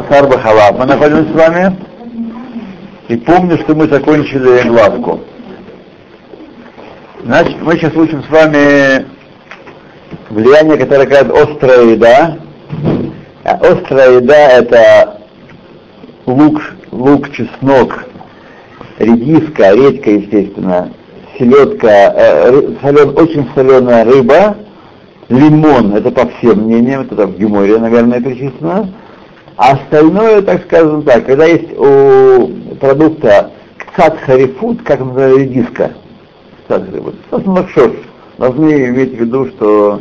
Басар Бахалав. Мы находимся с вами. И помню, что мы закончили главку. Значит, мы сейчас учим с вами влияние, которое говорит острая еда. А острая еда это лук, лук, чеснок, редиска, редька, естественно, селедка, э, солен, очень соленая рыба, лимон, это по всем мнениям, это там в Геморе, наверное, причислено. А остальное, так скажем так, когда есть у продукта кцат харифут, как называется, редиска, кцат харифут, собственно, лакшош, должны иметь в виду, что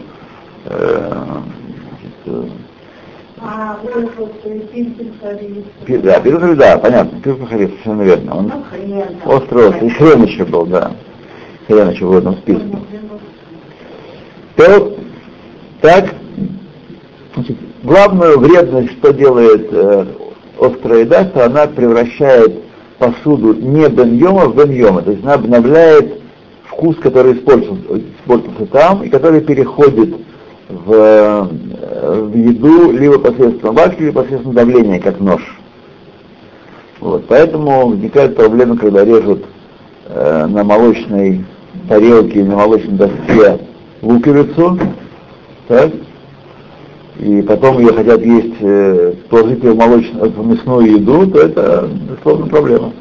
э, значит, А, да, пирог, да, понятно, пирог хариф, совершенно верно. Он Ну, острый, острый, и хрен еще был, да. Хрен еще в этом списке. То, так, значит, главную вредность, что делает э, острая еда, что она превращает посуду не беньома в беньома, то есть она обновляет вкус, который использовался, использовался там, и который переходит в, э, в еду либо посредством варки, либо посредством давления, как нож. Вот, поэтому возникают проблемы, когда режут э, на молочной тарелке или на молочной доске луковицу, так, и потом ее хотят есть, э, в, молочную, в мясную еду, то это, безусловно, проблема.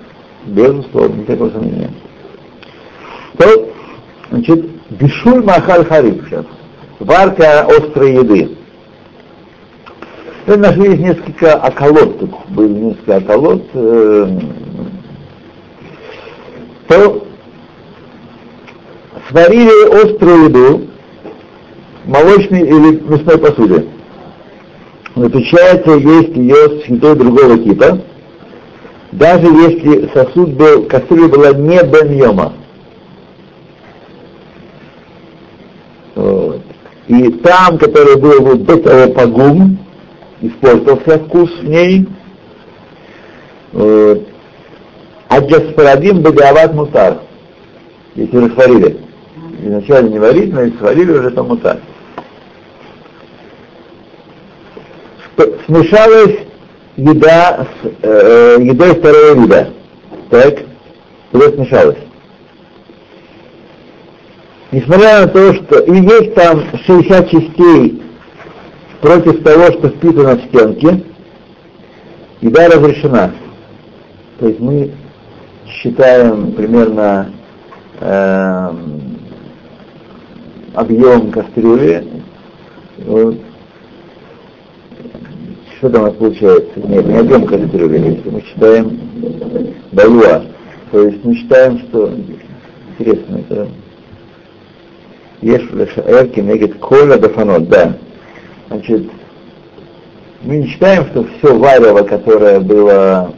Безусловно, никакого сомнения. То, значит, бешуль махаль хариб сейчас. Варка острой еды. Мы нашли здесь несколько околот, тут были несколько околот. Э, то сварили острую еду в молочной или мясной посуде. Запрещается есть ее с едой другого типа, даже если сосуд был, кастрюля была не беньома. Вот. И там, который был вот до того погум, испортился вкус в ней. Вот. А джаспарадим бадиават мутар. Если расварили. Изначально не варить, но если сварили, уже то мутар. Сп- Смешалась еда с э, едой второго вида. Так? Туда смешалась. Несмотря на то, что и есть там 60 частей против того, что вписано в стенке, еда разрешена. То есть мы считаем примерно эм, объем кастрюли. Что там у нас получается? Нет, не объем кастрюли, если мы считаем балуа. То есть мы считаем, что интересно, это Ешь лешаэр кенегет коля дафанот, да. Значит, мы не считаем, что все варево, которое было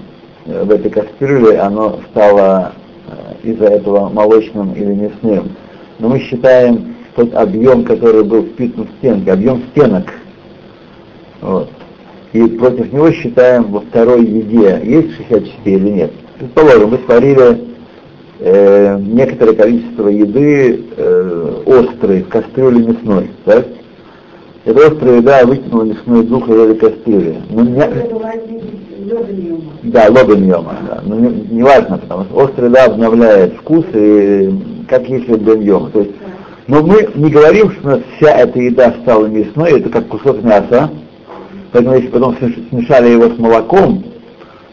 э, в этой кастрюле, оно стало э, из-за этого молочным или мясным. Но мы считаем тот объем, который был вписан в стенки, объем стенок. Вот. И против него считаем во второй еде, есть 60 частей или нет. Предположим, вы сварили э, некоторое количество еды э, острой в кастрюле мясной, так? Эта острая еда вытянула мясную дух из этой кастрюли. Ну, не, да, лобеньома, да. Но не, не важно, потому что острая еда обновляет вкус и как если беньома. То есть, но мы не говорим, что у нас вся эта еда стала мясной, это как кусок мяса. Поэтому если потом смешали его с молоком,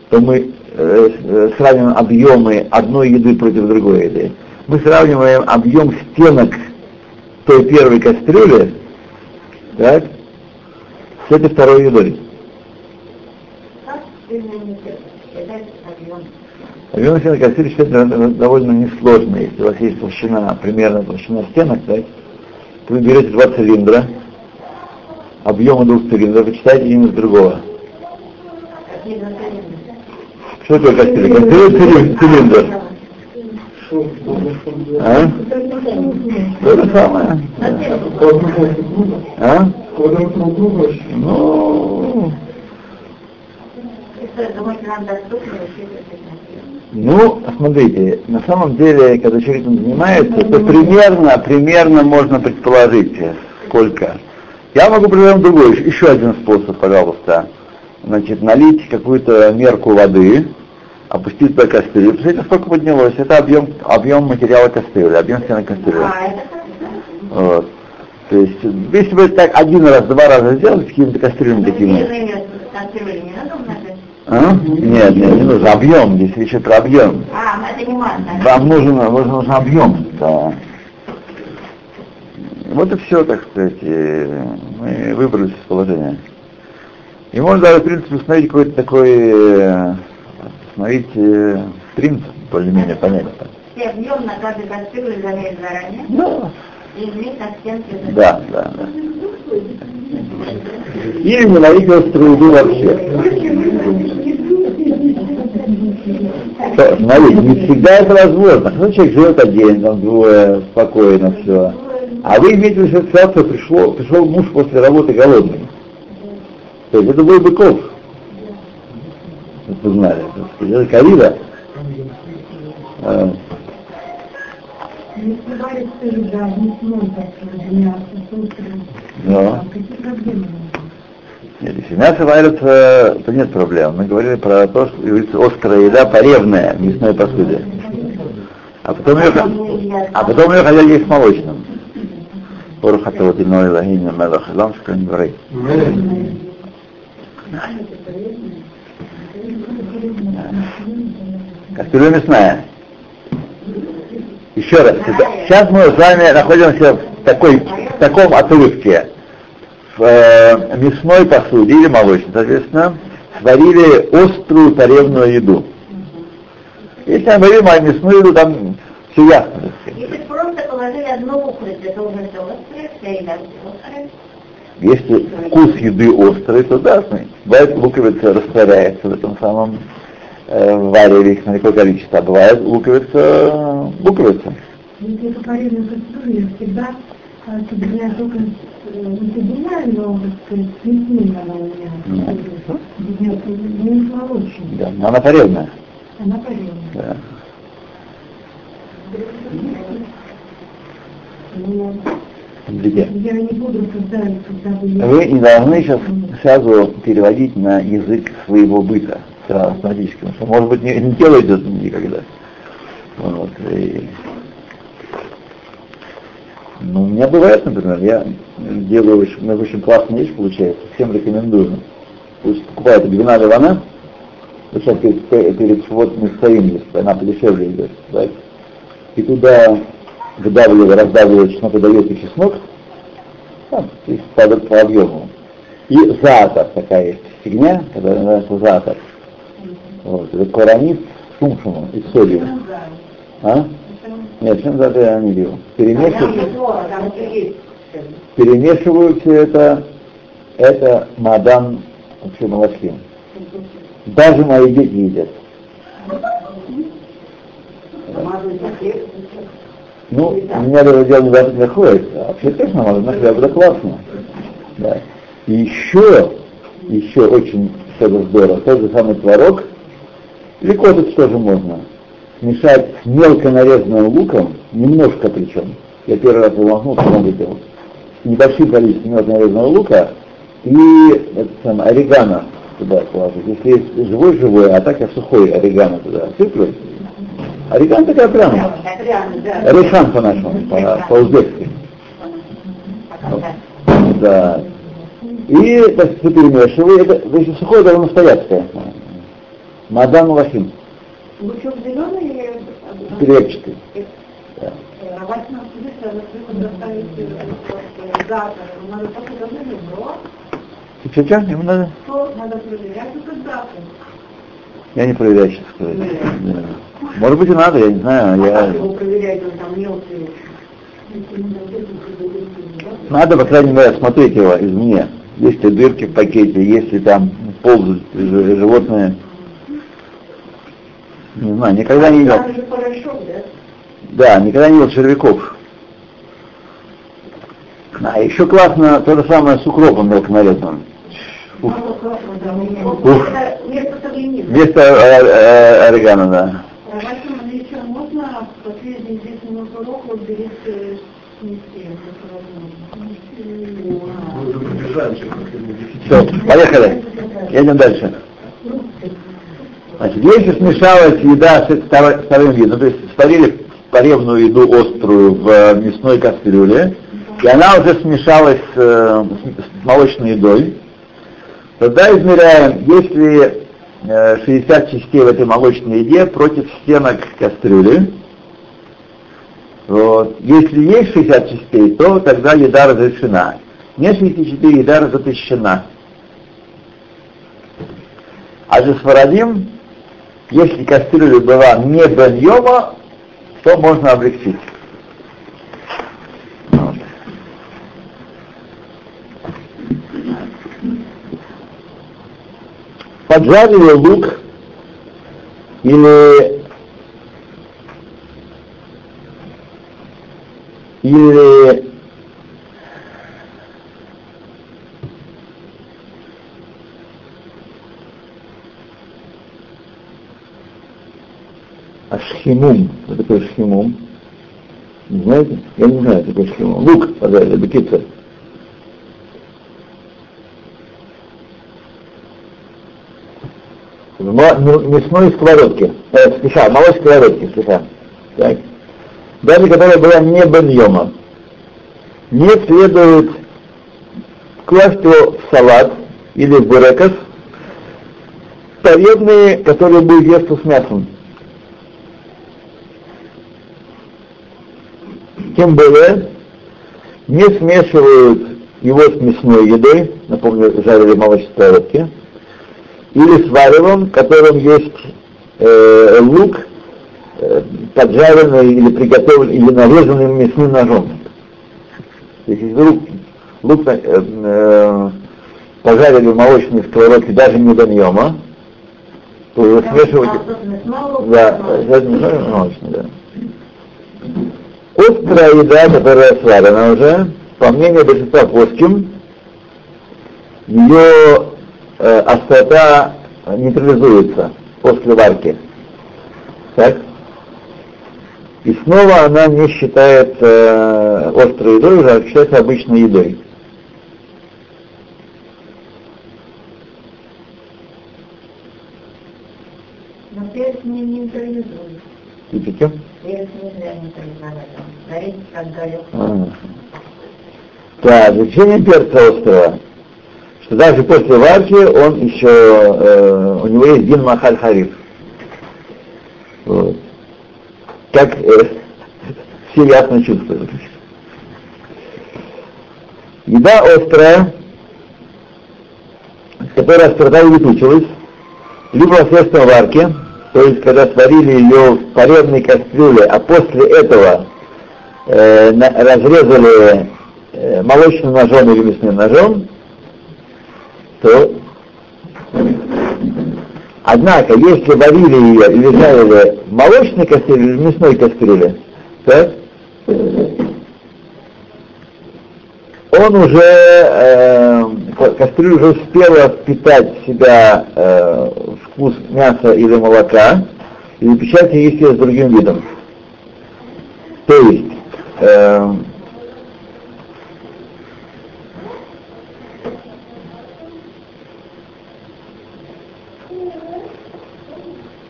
то мы э, э, сравниваем объемы одной еды против другой еды. Мы сравниваем объем стенок той первой кастрюли, так, с этой второй едой. Объем стенок кастрюли считается довольно несложно. Если у вас есть толщина, примерно толщина стенок, так, то вы берете два цилиндра, объемы двух цилиндров, и читаете один из другого. Что такое кастрюля? Кастрюля цилиндр. цилиндр. А? То же самое. А? Ну, ну, смотрите, на самом деле, когда человек этим занимается, то примерно, примерно можно предположить, сколько. Я могу предложить другой, еще один способ, пожалуйста. значит, налить какую-то мерку воды, опустить туда кастрюлю. Посмотрите, сколько поднялось. Это объем, объем материала кастрюли, объем стены кастрюли. А. Вот. То есть, если бы так один раз, два раза сделать, какими-то кастрюлями такими. кастрюли? А? Нет, нет, не нужно. Объем, здесь речь идет про объем. А, это не масса. Вам нужен, нужен, нужен объем, да. Вот и все, так сказать, мы выбрались из положения. И можно даже, в принципе, установить какой-то такой, э, установить э, принцип, более-менее понятно. Все объем на каждой кастрюле замерить заранее Да, и измерить на стенке. да, да. да. Или не налить острую еду вообще. Смотрите, не всегда это возможно. Ну, человек живет один, там двое, спокойно все. А вы имеете в виду, ситуацию пришло, пришел муж после работы голодный. То есть это был быков. Вы знали, это ковида. Но, нет, если мясо варится, то нет проблем. Мы говорили про то, что говорится, острая еда поревная в мясной посуде. А потом ее, а потом ее хотели есть молочным. Порхатот иной лагиня мелах ламская дворы. Кастрюля мясная. Еще раз, сейчас мы с вами находимся в, такой, в таком отрывке. В э, мясной посуде или молочной, соответственно, сварили острую таревную еду. Если мы говорим о мясную еду, там все ясно. Если просто положили одну укрость, это уже все острое, вся еда острая. Если вкус еды острый, то да, смотрите, бывает луковица растворяется в этом самом э, вареве, их на какое количество, а бывает луковица, луковица. Если это порезанная кастрюля, я всегда а, соединяю только, э, не соединяю, но, так сказать, с мясным она у меня. Идет, не с молочным. Да, но она поревная. Она порезана. Да. Смотрите, Я не буду, когда, когда вы... Вы не должны сейчас сразу переводить на язык своего быта, сразу автоматически, потому что, может быть, не, не делаете это никогда. Вот, и... Ну, у меня бывает, например, я делаю очень, очень классная вещь получается, всем рекомендую. Пусть покупают гвина ливана, сейчас перед, перед вот мы стоим, она подешевле идет, так? и туда выдавливая, раздавливая чеснок, выдаете чеснок, там, и по, по объему. И заатор такая есть фигня, которая называется заатор. Вот, это коронит с сумшумом и солью. А? Нет, чем заатор я не видел. Перемешивают, перемешивают это, это мадан вообще молочким. Даже мои дети едят. Ну, у меня дело не заходит, а вообще надо, на хлеб классно. Да. И еще, еще очень тоже здорово, тот же самый творог, или кодекс тоже можно, смешать с мелко нарезанным луком, немножко причем, я первый раз его махнул, потом выпил, с небольшим количеством мелко нарезанного лука и это самое, орегано туда положить. Если есть живой-живой, а так я сухой орегано туда сыплю, орегано такая прямо. Решан по-нашему, по- по-узбекски. Да. И так сказать, перемешиваю. Это, если сухое, должно стоять, конечно. Мадан Лахим, Лучок зеленый или перепчатый. Да. А только давно И что, что, ему надо? надо проверять только завтра. Я не проверяю, сейчас сказать. Да. Может быть и надо, я не знаю. А Я... Надо, по крайней мере, смотреть его извне. Есть ли дырки в пакете, есть ли там ползают животные. Не знаю, никогда не видел. Порошок, да? Да, никогда не видел червяков. А еще классно то же самое с укропом мелко нарезанным. Ух. Ух. Это Вместо э, э, орегано, да. Если возможно. Все, поехали. Едем дальше. Значит, если смешалась еда с вторым видом, то есть сварили поревную еду острую в э, мясной кастрюле, и она уже смешалась э, с молочной едой, тогда измеряем, если 60 частей в этой молочной еде против стенок кастрюли. Вот. Если есть 60 частей, то тогда еда разрешена. Нет 64, еда запрещена. А же сварадим, если кастрюля была не баньома, то можно облегчить. Поджарили лук или или Ашхимум. Что такое шхимум? Не знаете? Я не знаю, что такое шхимум. Лук, пожалуйста, бекица. В мясной сковородке, э, слегка, молочной сковородке, слегка. Так. Даже которая была не беньома. Не следует класть его в салат или в бурекос, полезные, которые будут есть с мясом. Тем более не смешивают его с мясной едой, напомню, жарили молочные сковородки, или с варевом, в котором есть э, лук, э, поджаренный или приготовленный, или нарезанный мясным ножом. Если вдруг лук э, э, пожарили в молочной сковородке даже не до ньема, то его смешивать... Да, молочный, да. Острая еда, которая сварена уже, по мнению большинства плоским, ее э, острота нейтрализуется после варки. Так? И снова она не считается э, острой едой, уже а считается обычной едой. Но перец не нейтрализует. Видите? Перец нельзя нейтрализовать. Горит, как горел. А. Так, значение перца острого что даже после варки он еще, э, у него есть дин махаль хариф. Вот. Как э, все ясно чувствуют. Еда острая, которая острота улетучилась, либо посредством варки, то есть когда сварили ее в порезной кастрюле, а после этого э, на, разрезали э, молочным ножом или мясным ножом, то Однако, если варили ее или жарили в молочной кастрюле или в мясной кастрюле, так, он уже, э, кастрюля уже успела впитать в себя э, вкус мяса или молока, и запечатать ее с другим видом. То есть, э,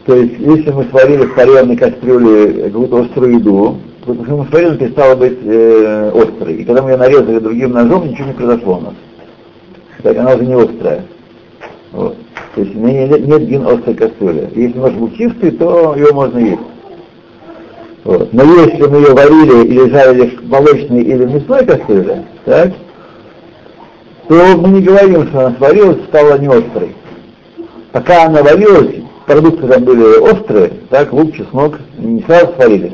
То есть, если мы сварили в паренной кастрюле какую-то острую еду, то потому мы сварили, перестала быть э, острой. И когда мы ее нарезали другим ножом, ничего не произошло у нас. Так, она уже не острая. Вот. То есть нет, нет гин острой кастрюли. Если нож был чистый, то его можно есть. Вот. Но если мы ее варили или жарили в молочной или мясной кастрюле, так, то мы не говорим, что она сварилась, стала не острой. Пока она варилась, продукты там были острые, так, лук, чеснок, не сразу сварились.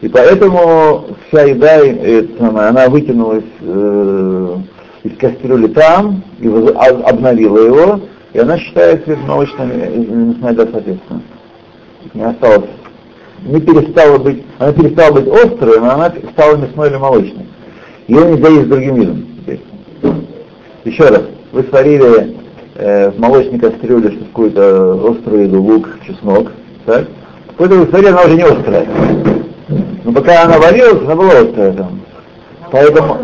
И поэтому вся еда, это, она вытянулась э, из кастрюли там, и обновила его, и она считается молочной мясной еда, соответственно. Не осталось, не перестала быть, она перестала быть острой, но она стала мясной или молочной. Ее нельзя есть другим видом теперь. Еще раз, вы сварили э, в молочной кастрюле какую-то острую еду, лук, чеснок, так? Какой-то смотри, она уже не острая. Но пока она варилась, она была острая там. Поэтому...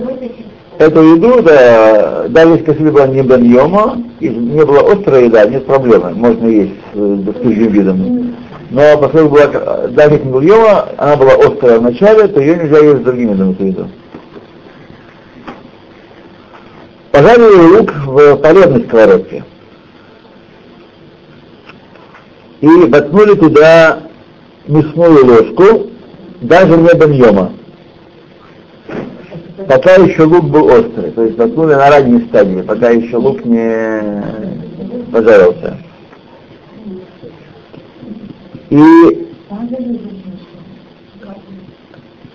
эту еду, да, даже если была не беньома, и не была острая еда, нет проблемы, можно есть с, с другим видом. Но поскольку была, даже если не была йома, она была острая в начале, то ее нельзя есть с другим видом эту еду. Пожарили лук в полезной сковородке. И воткнули туда мясную ложку, даже не беньома пока еще лук был острый, то есть воткнули на ранней стадии, пока еще лук не пожарился. И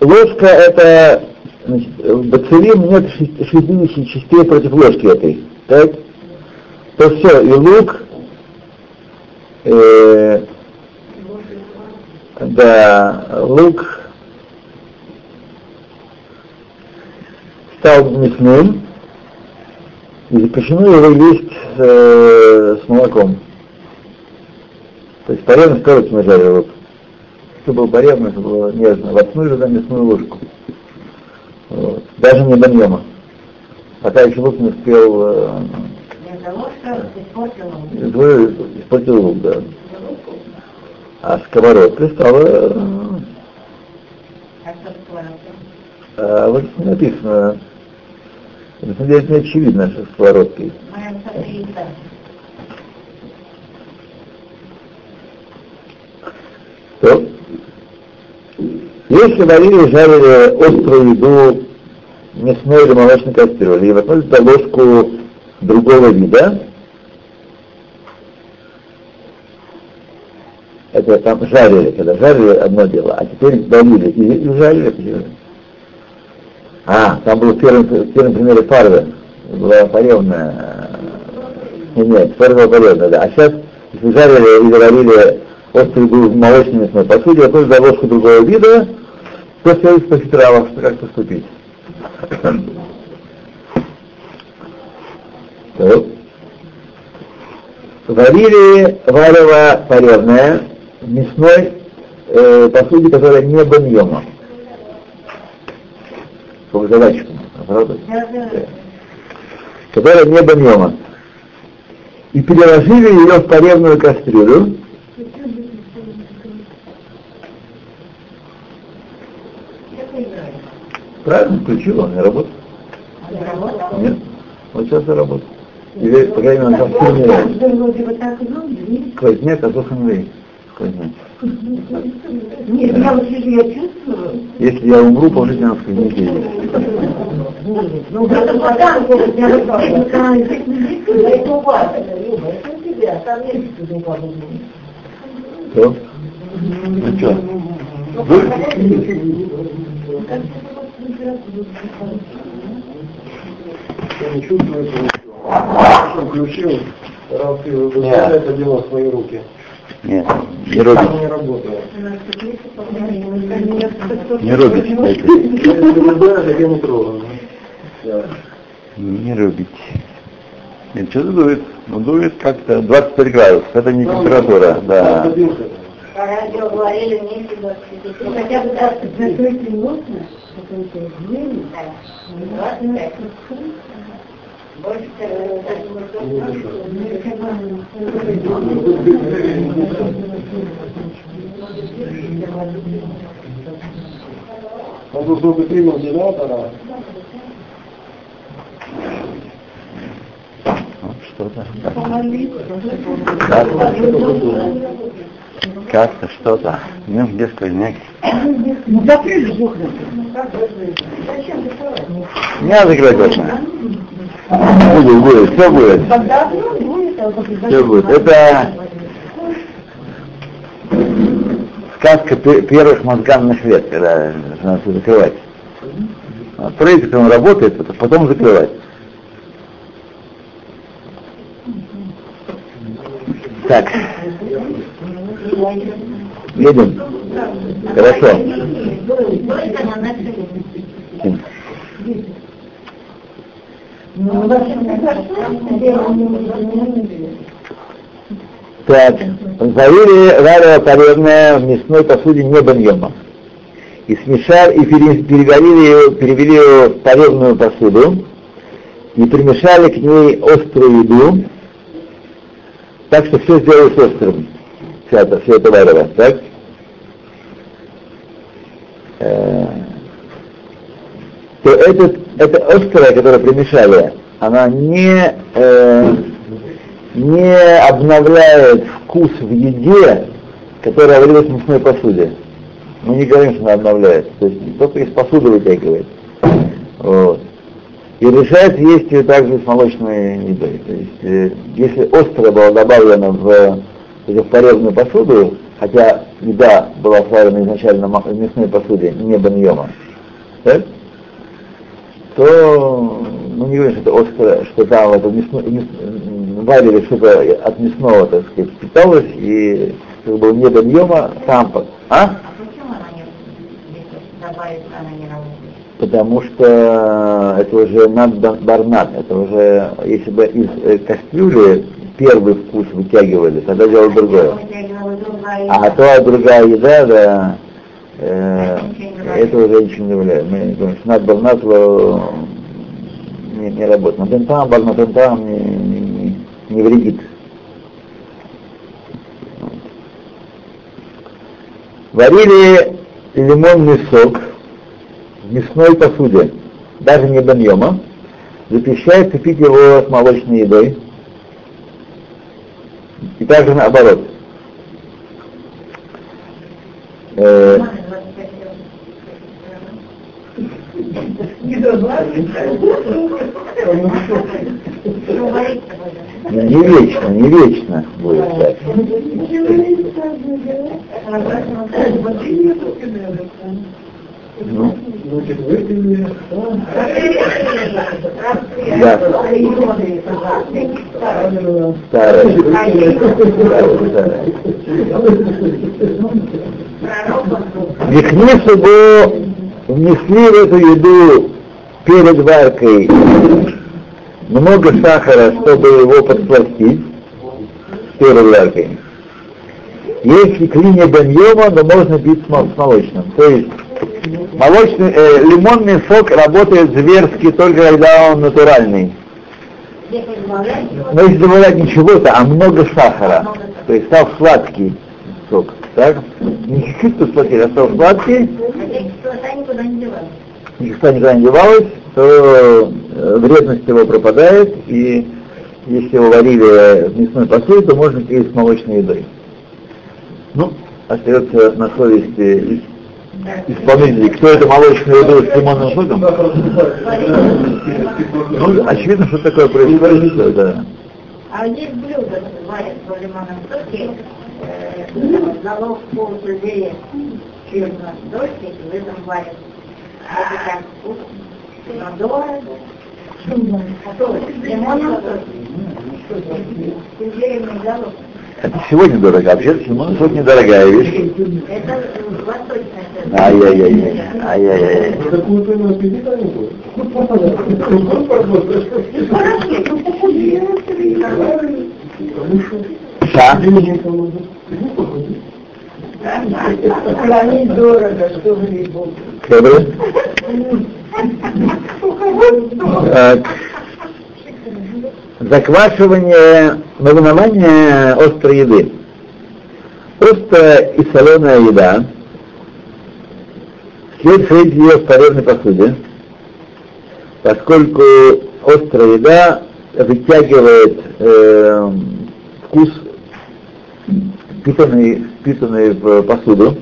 ложка это, значит, в бацилим нет 60 частей против ложки этой, так? То все, и лук, э, да, лук стал мясным, и запрещено его есть э, с молоком. То есть порезно скорость мы жарили вот. Что было порезно, это было нежно. Воткнули туда мясную ложку. Вот. Даже не баньема. Пока еще лук не успел... Э, испортил лук, да. А сковородка стала... Э, а вот написано на самом деле это не очевидно, что сковородкой. То, если варили и жарили острую еду мясной или молочной кастрюли и воткнули туда ложку другого вида, это там жарили, когда жарили одно дело, а теперь варили и, и жарили, а, там был первый, первый пример фарвы, была паревная, нет, нет, фарва паревная, да. А сейчас, если жарили и говорили острый был в молочной мясной посуде, а то за ложку другого вида, то следует спросить Рава, что как поступить. Варили варево паревное в мясной э, посуде, которая не баньема заказчиком, правда? Которая не баньома. И переложили ее в поревную кастрюлю. Правильно, включил, он не работает. Нет, вот сейчас и работает. Или, по крайней мере, там сильнее. Сквозняк, а то Сквозняк. Нет, я вот сижу, я чувствую. Если я умру, положите на сквозь неделю. Ну, это потом, я это у вас, Люба, это у тебя, там есть. Что? Ну что? Я не чувствую этого. Включил, раз ты это дело в свои руки. Нет, не робить. Не работает. Не робить. я не трогаю. Не робить. Нет, что-то дует. Ну, дует как-то 25 градусов. Это не температура, да. Радио говорили вместе ну, хотя бы закрыть можно, Он тут был бы принял вентилятора. Что-то. Как-то что-то. Ну, где сквозняк? Ну, закрыли окна. Не надо закрывать окна. Будет, будет, все будет. Все будет. Это сказка первых мозганных лет, когда надо закрывать. Строитель, когда он работает, это потом закрывать. Так. Едем. Хорошо. Так, завели варево полезное в мясной посуде не баньема. И смешали, и перевели перевели ее в полезную посуду, и примешали к ней острую еду, так что все сделалось острым, это, все это варево, так? Э, то этот, это острое, которое примешали, она не, э, не обновляет вкус в еде, которая варилась в мясной посуде. Мы не говорим, что она обновляет. То есть только из посуды вытягивает. Вот. И решает есть ее также с молочной едой. То есть, э, если острое было добавлено в, в порезанную посуду, хотя еда была сварена изначально в мясной посуде, не баньома, так? то ну не говорим, что это острое, что там это мясно, мяс, варили что-то от мясного, так сказать, питалось, и как бы не там, а? А почему она не она не работает? потому что это уже над барнат, это уже, если бы из э, кастрюли первый вкус вытягивали, тогда дело другое. А то другая еда, да, э, это уже ничего не влияет. Мы говорим, что над барнат э, не, не работает. Но тентам, барнат тентам не, не, не, не вредит. Варили лимонный сок в мясной посуде, даже не баньома, запрещается пить его с молочной едой. И также наоборот. Э, Мама 25 лет. Не. Ну, вечно, не вечно будет так. Ну, Значит, выпили. да, старая. Вихнису бы внесли в эту еду перед варкой много сахара, чтобы его подсластить перед варкой. Если клинья баньома, то можно пить с молочным. То есть молочный, э, лимонный сок работает зверски только когда он натуральный. Но если добавлять не чего-то, а много сахара, то есть стал сладкий сок, так? Не чуть-чуть посладкий, а стал сладкий, кислота никуда не девалось, то э, вредность его пропадает, и если его варили в мясной посуде, то можно пить с молочной едой. Ну, остается на совести исполнителей, кто это молочную еду с лимонным соком? Ну, очевидно, что такое происходит, это А есть блюдо, варят в лимонном соке, э, залог полсюдея черного дождь, и в этом варят. Это так вкусно, но дорого. А то в лимонном соке. Сюдеевый залог. Это сегодня дорого, а вообще лимонный сок недорогая вещь. Ай-яй-яй, ай-яй-яй. Ша? Хранить дорого, что. Добрый. Так. Заквашивание, маринование острой еды. Острая и соленая еда. Следует хранить ее в порезной посуде, поскольку острая еда вытягивает э, вкус впитанный, впитанный в посуду.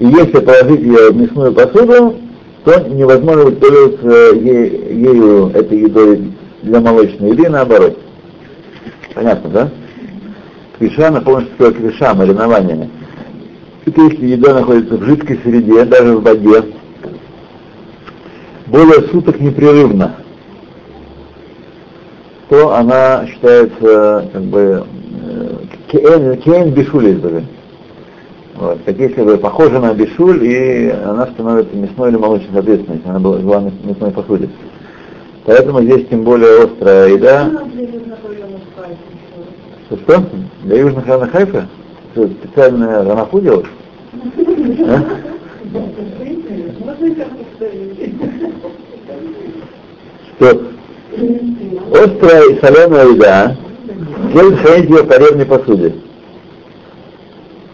И если положить ее в мясную посуду, то невозможно будет пользоваться е- ею, этой едой для молочной еды, наоборот. Понятно, да? Квиша, напомню, что такое квиша, маринование. Это если еда находится в жидкой среде, даже в воде, более суток непрерывно, то она считается как бы э, кен бишуль даже. Вот, как если бы похожа на бишуль, и она становится мясной или молочной, соответственно, если она была, была мясной посуде. Поэтому здесь тем более острая еда. Что, что? Для южных районов Хайфа? Что, специальная ранаху делать? А? то острая и соленая еда следует хранить ее в поревной посуде.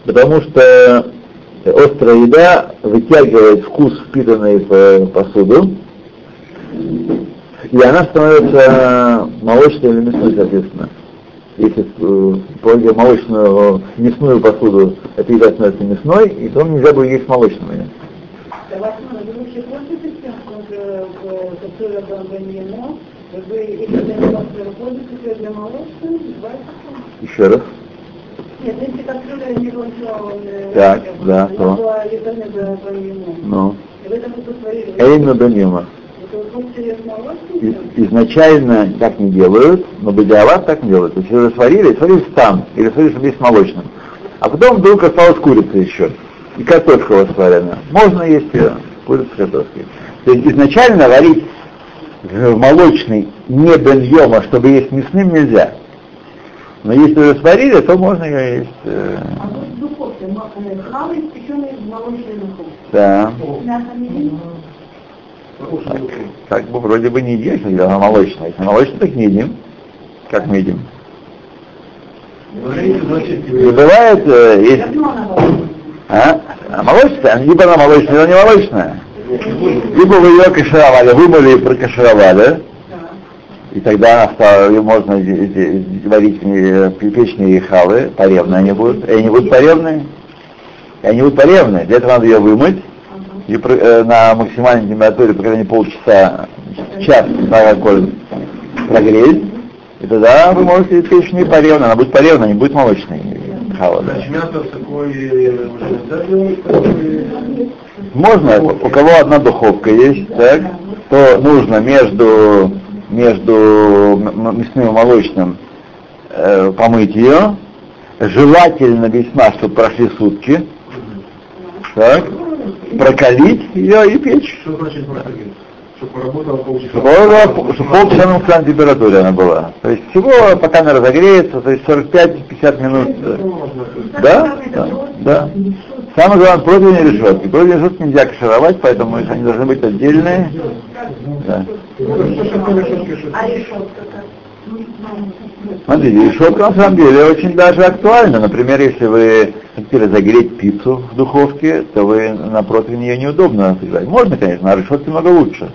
Потому что острая еда вытягивает вкус, впитанный в посуду, и она становится молочной или мясной, соответственно. Если э, молочную, мясную посуду, эта еда становится мясной, и то нельзя будет есть молочную. Для молочного, Еще раз. Нет, если кастрюля не Так, да, то. Ну. И вы Изначально так не делают, но бедиават так не делают. То есть уже сварили, сварили там, или сварили, чтобы есть молочным. А потом вдруг осталась курица еще. И картошка у вас сварена. Можно есть ее, курицу с картошкой. То есть изначально варить в молочный не беньема, чтобы есть мясным, нельзя. Но если уже сварили, то можно ее есть. э, А вот в духовке э, хавы, испеченные в молочной духовке. да. Мясо не едите? Так, как бы вроде бы не едим, если она молочная. Если молочная, так не едим. Как мы едим? Бывает, э, есть. А? а молочная? Либо она молочная, либо не молочная. Либо вы ее кашировали, вымыли и прокашировали, и тогда можно варить в ней халы, паревные они будут. И они будут паревные. И они будут паревные. Для этого надо ее вымыть и э, на максимальной температуре, по крайней мере, полчаса, час на какой прогреть. И тогда вы можете печь в ней паревно. Она будет паревная, не будет молочной такой, Можно, у кого одна духовка есть, так, то нужно между, между мясным и молочным э, помыть ее. Желательно весьма, чтобы прошли сутки. Так, прокалить ее и печь. Что значит проходить? Чтобы поработала полчаса. Чтобы полчаса на максимальной температуре она была. То есть всего, пока она разогреется, то есть 45-50 минут. Да, да, да. Самое главное, противень решетки. Противень решетки нельзя кашировать, поэтому они должны быть отдельные. Да. А решетка как? Смотрите, решетка на самом деле очень даже актуальна. Например, если вы хотите разогреть пиццу в духовке, то вы на противень ее неудобно сыграть. Можно, конечно, а решетки много лучше.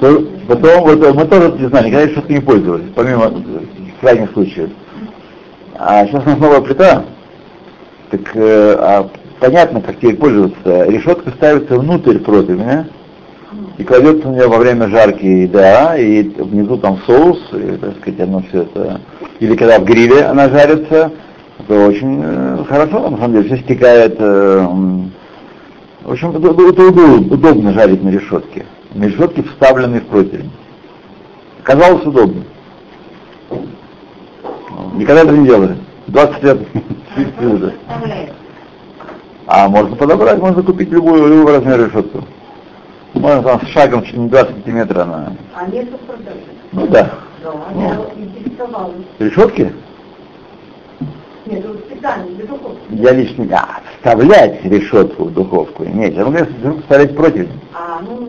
То- потом, вот, мы тоже, не знаю, никогда решеткой не пользовались, помимо э, крайних случаев. А сейчас у нас новая плита, так э, а понятно, как теперь пользоваться. Решетка ставится внутрь противня и кладется на нее во время жарки еда, и внизу там соус, и, так сказать, оно все это... Или когда в гриле она жарится, это очень э, хорошо, на самом деле, все стекает... э, в общем, это, это удобно, удобно жарить на решетке. На решетке вставленный в противень. Казалось удобно. Никогда этого не делали. 20 лет. А можно подобрать, можно купить любую, любого размера решетку. Можно там с шагом не 20 сантиметров она. А нету продажи. Ну да. Да, я интересовалась. Решетки? Нет, вот специально для духовки. Я лично... А, вставлять решетку в духовку. Нет, я могу вставлять противень. А, ну,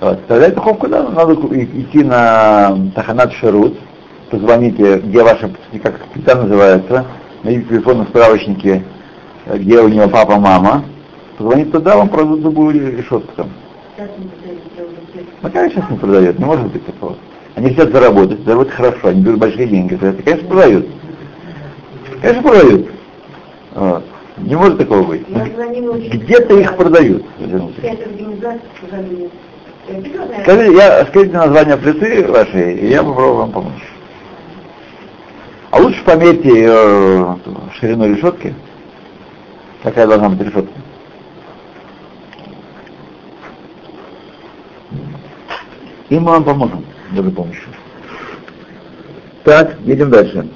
Вот, вставлять в духовку, да, надо идти на Таханат Шарут, позвоните, где ваша, как плита называется, найдите телефон на справочнике, э, где у него папа, мама, позвоните туда, вам продадут любую решетку там. Ну, конечно, не продают, не может быть такого. Они хотят заработать, заработать хорошо, они берут большие деньги, это, конечно, продают. Конечно, продают. Вот. Не может такого быть. Где-то их продают. Э, Скажите, я, скажите название плиты вашей, и я попробую вам помочь. А лучше померьте ее ширину решетки. Какая должна быть решетка? И мы вам поможем даже помощью. Так, едем дальше.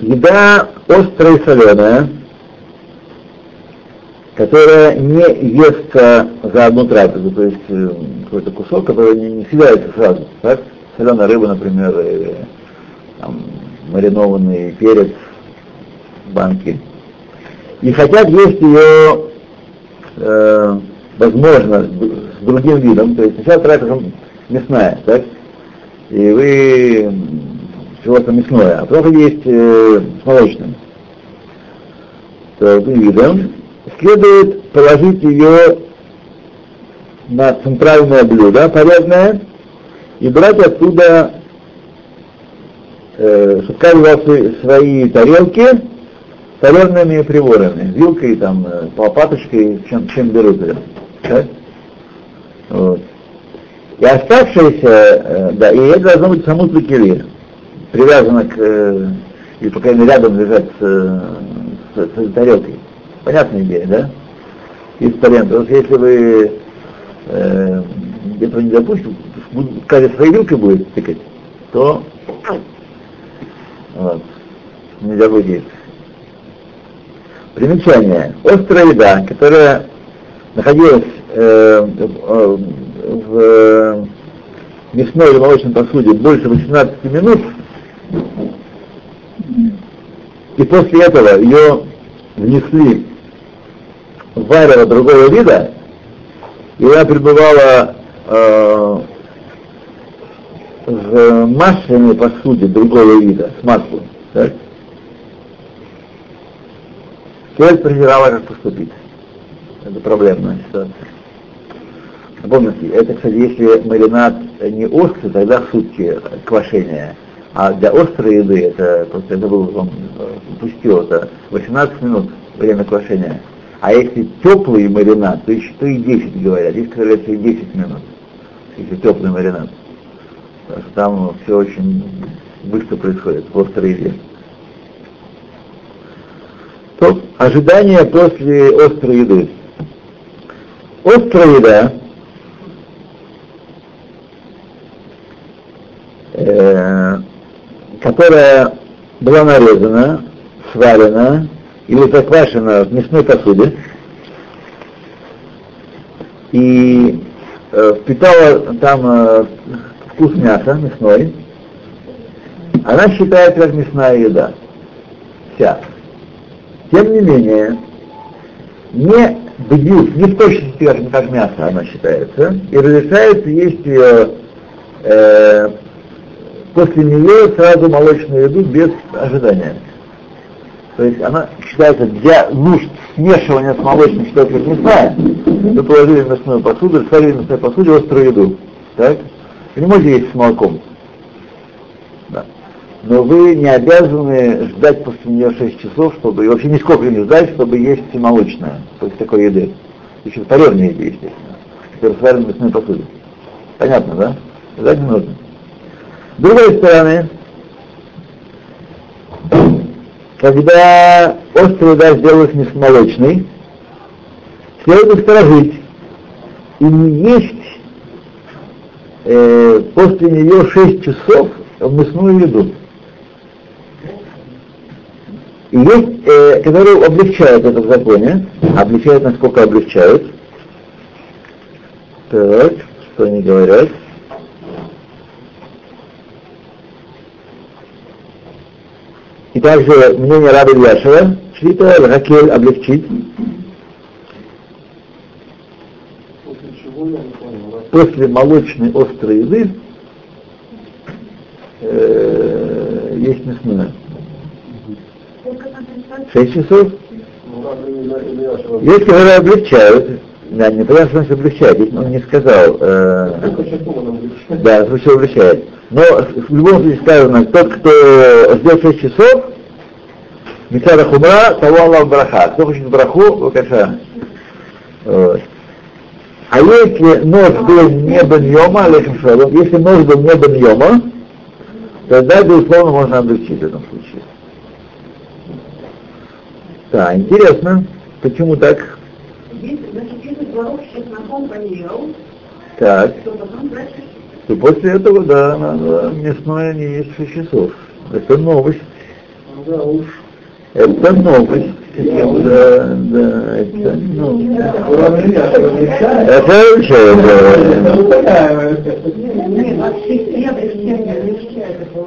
Еда острая и соленая, которая не естся за одну трапезу, то есть э, какой-то кусок, который не, съедается сразу. Так? Соленая рыба, например, или там, маринованный перец в банке. И хотят есть ее, э, возможно, с другим видом, то есть сначала трапеза мясная, так? И вы чего-то мясное, а потом есть э, с молочным. То видом. Следует положить ее на центральное блюдо, порядное, и брать оттуда, э, чтобы каждый свои тарелки солеными приборами, вилкой, там, э, лопаточкой, чем, чем берут ее. Вот. И оставшиеся, э, да, и это должно быть саму кили, привязано к, э, или, по крайней мере, рядом лежать с, с, с тарелкой. Понятная идея, да? Из. Потому что если вы э, этого не допустите, каждый своей вилкой будет тыкать, то вот, нельзя будет. Примечание. Острая еда, которая находилась э, э, в мясной или молочной посуде больше 18 минут, и после этого ее внесли в варево другого вида, и она пребывала э, в масляной посуде другого вида, с маслом, так? Человек презирала, как поступить. Это проблемная ситуация. Напомните, это, кстати, если маринад не острый, тогда сутки квашения. А для острой еды, это просто это был он пустил, это 18 минут время квашения. А если теплый маринад, то, еще, и 10 говорят. Есть, которые и 10 минут, если теплый маринад. Потому что там все очень быстро происходит в острой еде. То, ожидание после острой еды. Острая еда э, которая была нарезана, сварена или заквашена в мясной посуде и э, впитала там э, вкус мяса мясной, она считается как мясная еда. Вся. Тем не менее, не бдюс, не в точности как, как мясо она считается, и разрешается есть ее э, после нее сразу молочную еду без ожидания. То есть она считается для нужд смешивания с молочным, считается как мясная. Вы положили в мясную посуду, сварили в мясной посуде острую еду. Так? Вы не можете есть с молоком. Но вы не обязаны ждать после нее 6 часов, чтобы, и вообще нисколько не ждать, чтобы есть молочное, после такой еды. Еще паревной еды, естественно, которая сварена в мясной посуде. Понятно, да? Ждать не нужно. С другой стороны, когда острый удар сделалась не молочной, следует насторожить и не есть э, после нее 6 часов мясную еду. И есть, э, которые облегчают это законе, а? облегчают, насколько облегчают. Так, что они говорят? И также мнение Раба Ильяшева, Швита, Ракель облегчить. После молочной острой еды э, есть мясная. 6 часов. Если которые облегчают, да, не потому что значит облегчает, ведь он не сказал. Э, да, звучит облегчает. Но в любом случае сказано, тот, кто ждет 6 часов, Митара Хумра, того Аллах Браха. Кто хочет Браху, Бакаша. Вот. А если нож был не Баньома, Алейхим Шалом, если нож был не Баньома, тогда, безусловно, можно облегчить в этом случае. Да, интересно, почему так? Так. И после этого, да, надо мясное не есть 6 часов. Это новость. Да уж. Это новость. Да, да, это новость. Это вообще,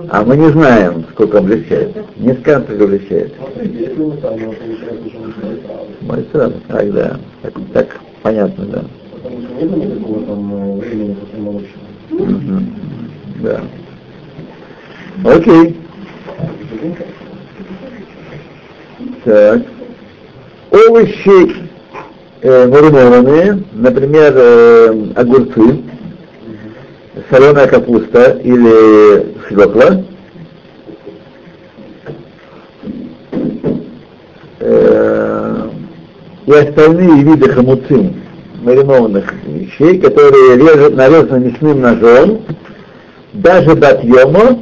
А мы не знаем, сколько облегчает. Не скажем, сколько облегчает. Мой сразу. Так, да. Так, так понятно, да. Потому что нет никакого там э, времени. Да. Окей. Так. Овощи э, маринованные, например, э, огурцы, соленая капуста или свекла, э, и остальные виды хамуцин, маринованных вещей, которые режут, нарезаны мясным ножом, даже батьема,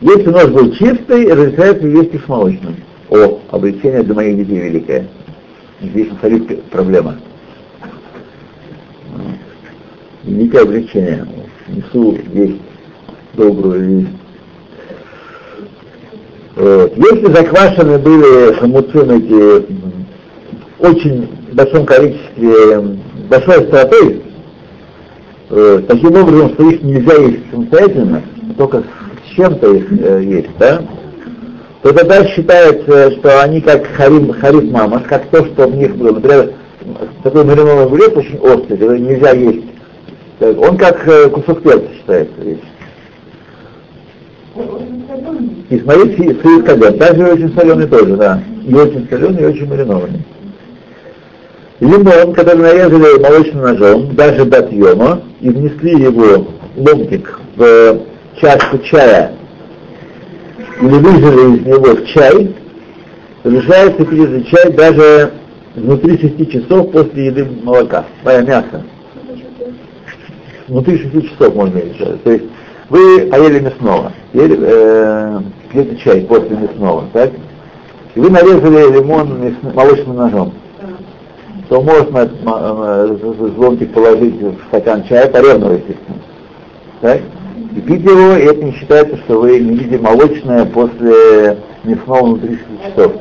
если нож был чистый, разрешается есть и с молочным. О, облегчение для моих детей великое. Здесь царит проблема. Великое облегчение. Несу есть добрую весть. Вот. Если заквашены были хамуцин эти очень большом количестве, большой остротой, э, таким образом, что их нельзя есть самостоятельно, только с чем-то их э, есть, да, то тогда считается, что они как харим, хариф мамаш, как то, что в них было. Например, такой маринованный огурец очень острый, нельзя есть. Так, Он как э, кусок перца считается вещь. И смотрите, сыр кадет, также очень соленый тоже, да. И очень соленый, и очень маринованный. Лимон, который нарезали молочным ножом, даже до отъема, и внесли его ломтик в чашку чая, или выжили из него в чай, разрешается пить этот чай даже внутри 6 часов после еды молока, моя мясо. Внутри 6 часов можно есть. То есть вы поели мясного, ели, э, пьете чай после мясного, так? И вы нарезали лимон мясным- молочным ножом. То можно ма- э, ломтик положить в стакан чая, поревного, естественно. Так? И пить его, и это не считается, что вы не едите молочное после мясного внутри 6 часов.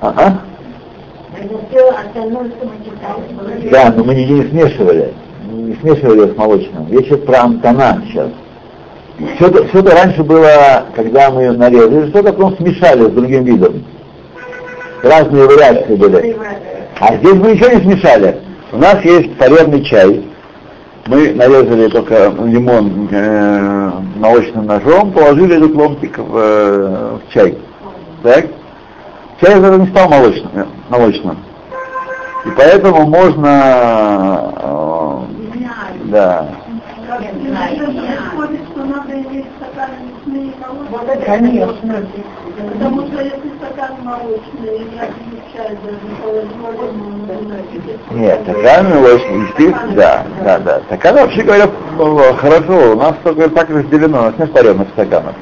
Ага. Да, но мы не, не смешивали. Не смешивали с молочным. Я сейчас про амтана сейчас. Что-то, что-то раньше было, когда мы ее нарезали, что-то потом смешали с другим видом. Разные вариации были. А здесь мы ничего не смешали. У нас есть царевный чай. Мы нарезали только лимон э, молочным ножом, положили этот ломтик в, э, в чай. Так? Чай уже не стал молочным, э, молочным. И поэтому можно, э, да. Конечно. Потому что если стакан молочный, даже половину Нет, стакан молочный, естественно, да, да, да. Стакан, вообще говоря, хорошо, у нас только так разделено, у нас нет паренных стаканов.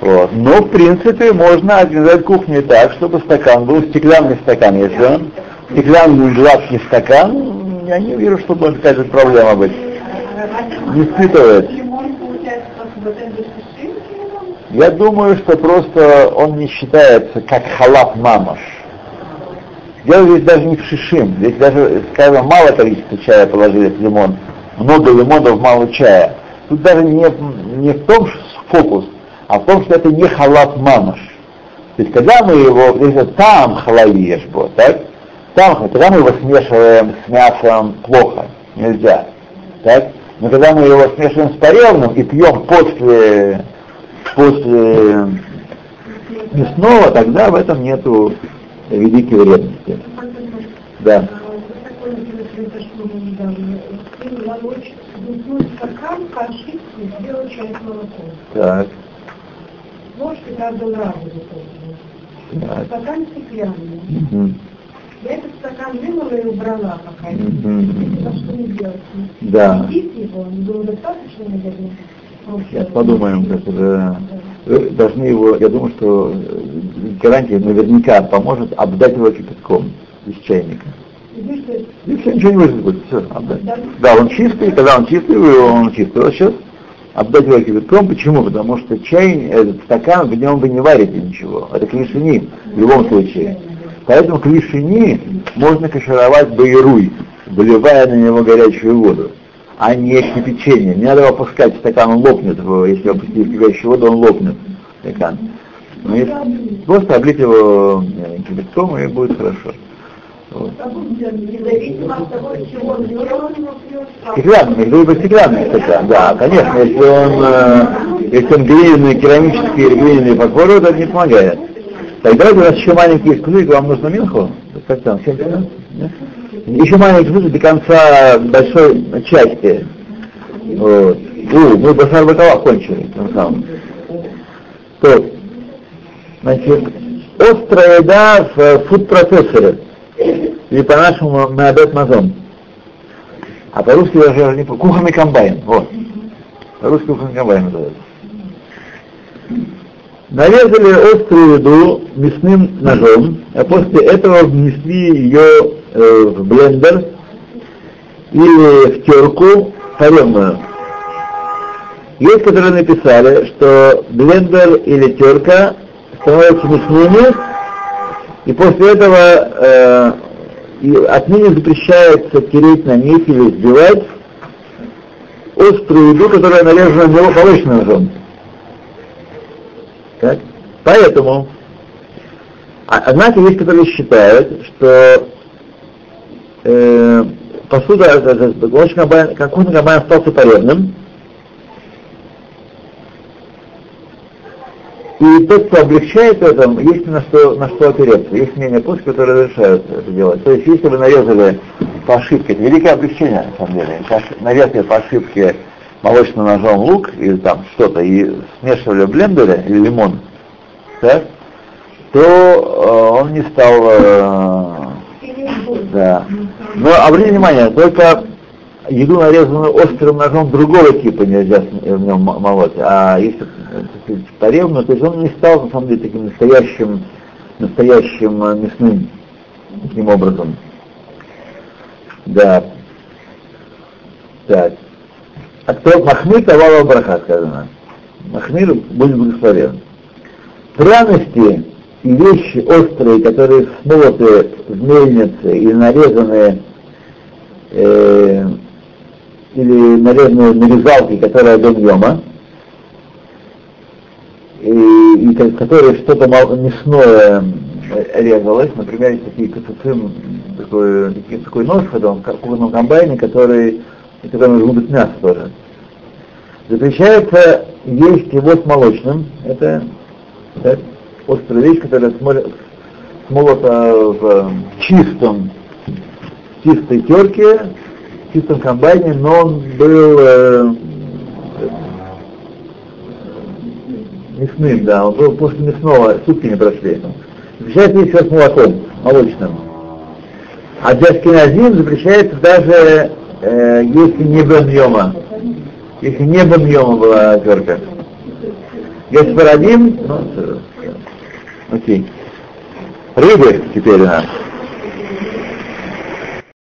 Вот. Но, в принципе, можно организовать кухню так, чтобы стакан был стеклянный стакан. Если он стеклянный гладкий стакан, я не вижу, что может какая-то проблема быть. Не испытывает. Я думаю, что просто он не считается как халат мамаш. Дело здесь даже не в шишим. Здесь даже, скажем, мало количества чая положили в лимон. Много лимонов, мало чая. Тут даже не, не в том что фокус, а в том, что это не халат мамаш. То есть, когда мы его, там халавиешь, вот, так? Там, когда мы его смешиваем с мясом, плохо, нельзя. Так? Но когда мы его смешиваем с паревным и пьем после, после мясного, тогда в этом нету великой вредности. Да. Так. Правда, разные тоже. так. Стакан стеклянный. Мгм. Я этот стакан вынула и убрала пока. А что не делать? Да. Пить его, было достаточно, наверное. Сейчас подумаем, как это. Вы должны его, я думаю, что э, гарантия наверняка поможет обдать его кипятком из чайника. И все, ничего не выжить будет, все, обдать. Да, он чистый, когда он чистый, он чистый. Вот сейчас обдать его кипятком. Почему? Потому что чай, этот стакан, в нем вы не варите ничего. Это клишини в любом случае. Поэтому клишини можно кашировать байруй, выливая на него горячую воду, а не кипячение. Не надо его опускать стакан, он лопнет. Если опустить кипящую воду, он лопнет. Стакан. Ну, если просто облить его э, кипятком, и будет хорошо. Стеклянный, либо стеклянный стакан, да, конечно, если он, э, если он глиняный, керамический или глиняный фарфор, это не помогает. Так, у нас еще маленький эксклюзив, вам нужно минху? Как там, 7 минут? Еще маленький эксклюзив до конца большой части. Вот. У, мы басар бакала кончили, тем самым. То, значит, острая еда в фуд-процессоре, или по-нашему меадет мазон. А по-русски даже не по кухонный комбайн. Вот. По-русски кухонный комбайн называется. Нарезали острую еду мясным ножом, а после этого внесли ее э, в блендер или в терку паренную. Есть, которые написали, что блендер или терка становятся мясными, и после этого э, и отныне запрещается тереть на них или сбивать острую еду, которая нарезана на него молочным ножом. Так? Поэтому, однако есть, которые считают, что э, посуда, молочный комбайн, как комбайн остался полезным, И тот, кто облегчает это, есть на что, на что опереться. Есть мнение пусть, которые разрешают это делать. То есть, если вы нарезали по ошибке, это великое облегчение, на самом деле. Нарезали по ошибке молочным ножом лук или там что-то и смешивали в блендере или лимон, так, то э, он не стал... Э, да. Но обратите внимание, только еду, нарезанную острым ножом другого типа нельзя в нем молоть, а если порезанную, то есть он не стал, на самом деле, таким настоящим, настоящим э, мясным таким образом. Да. Так. А кто Махмир Тавала Браха сказано. Махмир будет благословен. Пряности и вещи острые, которые смолоты в мельнице или нарезанные э, или нарезалки, которые дом Йома, и, и которые что-то мясное резалось, например, есть такие кацуцин, такой, такой нож в этом кухонном комбайне, который, который быть мясо тоже. Запрещается есть его с молочным, это, это острая вещь, которая смолота в чистом, чистой терке, чистом комбайне, но он был э, мясным, да, он был после мясного, сутки не прошли. Запрещается есть с молоком, молочным. А для скиназим запрещается даже, э, если не бен Если не бен была терка. Если ну, окей. Рыбы теперь у нас.